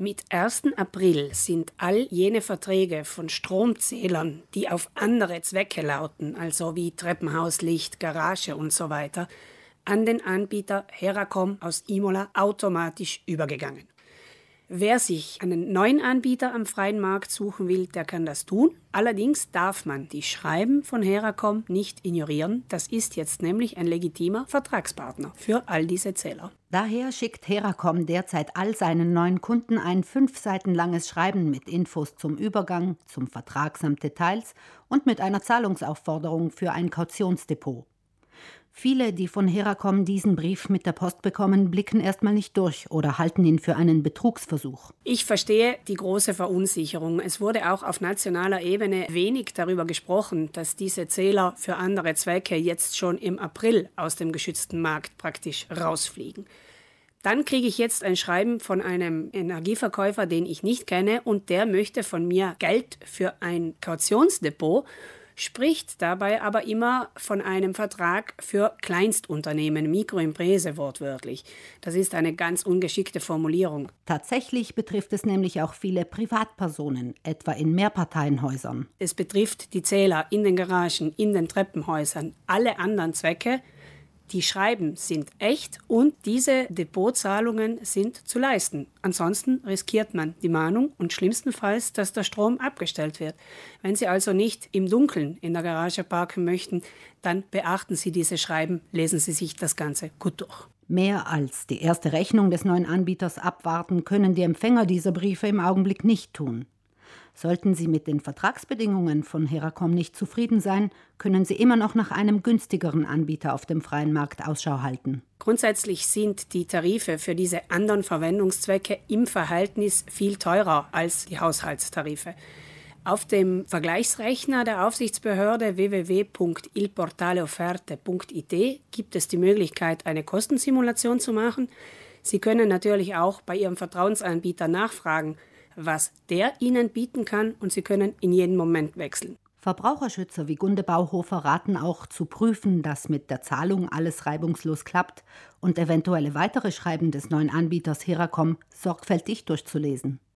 Mit 1. April sind all jene Verträge von Stromzählern, die auf andere Zwecke lauten, also wie Treppenhauslicht, Garage und so weiter, an den Anbieter Heracom aus Imola automatisch übergegangen. Wer sich einen neuen Anbieter am freien Markt suchen will, der kann das tun. Allerdings darf man die Schreiben von Heracom nicht ignorieren. Das ist jetzt nämlich ein legitimer Vertragspartner für all diese Zähler. Daher schickt Heracom derzeit all seinen neuen Kunden ein fünf Seiten langes Schreiben mit Infos zum Übergang, zum Vertrag samt Details und mit einer Zahlungsaufforderung für ein Kautionsdepot. Viele, die von Heracom diesen Brief mit der Post bekommen, blicken erstmal nicht durch oder halten ihn für einen Betrugsversuch. Ich verstehe die große Verunsicherung. Es wurde auch auf nationaler Ebene wenig darüber gesprochen, dass diese Zähler für andere Zwecke jetzt schon im April aus dem geschützten Markt praktisch rausfliegen. Dann kriege ich jetzt ein Schreiben von einem Energieverkäufer, den ich nicht kenne, und der möchte von mir Geld für ein Kautionsdepot spricht dabei aber immer von einem Vertrag für Kleinstunternehmen, Mikroimprese wortwörtlich. Das ist eine ganz ungeschickte Formulierung. Tatsächlich betrifft es nämlich auch viele Privatpersonen, etwa in Mehrparteienhäusern. Es betrifft die Zähler in den Garagen, in den Treppenhäusern, alle anderen Zwecke, die Schreiben sind echt und diese Depotzahlungen sind zu leisten. Ansonsten riskiert man die Mahnung und schlimmstenfalls, dass der Strom abgestellt wird. Wenn Sie also nicht im Dunkeln in der Garage parken möchten, dann beachten Sie diese Schreiben, lesen Sie sich das Ganze gut durch. Mehr als die erste Rechnung des neuen Anbieters abwarten können die Empfänger dieser Briefe im Augenblick nicht tun. Sollten Sie mit den Vertragsbedingungen von Heracom nicht zufrieden sein, können Sie immer noch nach einem günstigeren Anbieter auf dem freien Markt Ausschau halten. Grundsätzlich sind die Tarife für diese anderen Verwendungszwecke im Verhältnis viel teurer als die Haushaltstarife. Auf dem Vergleichsrechner der Aufsichtsbehörde www.ilportaleofferte.it gibt es die Möglichkeit, eine Kostensimulation zu machen. Sie können natürlich auch bei Ihrem Vertrauensanbieter nachfragen, was der Ihnen bieten kann und Sie können in jedem Moment wechseln. Verbraucherschützer wie Gunde Bauhofer raten auch zu prüfen, dass mit der Zahlung alles reibungslos klappt und eventuelle weitere Schreiben des neuen Anbieters Heracom sorgfältig durchzulesen.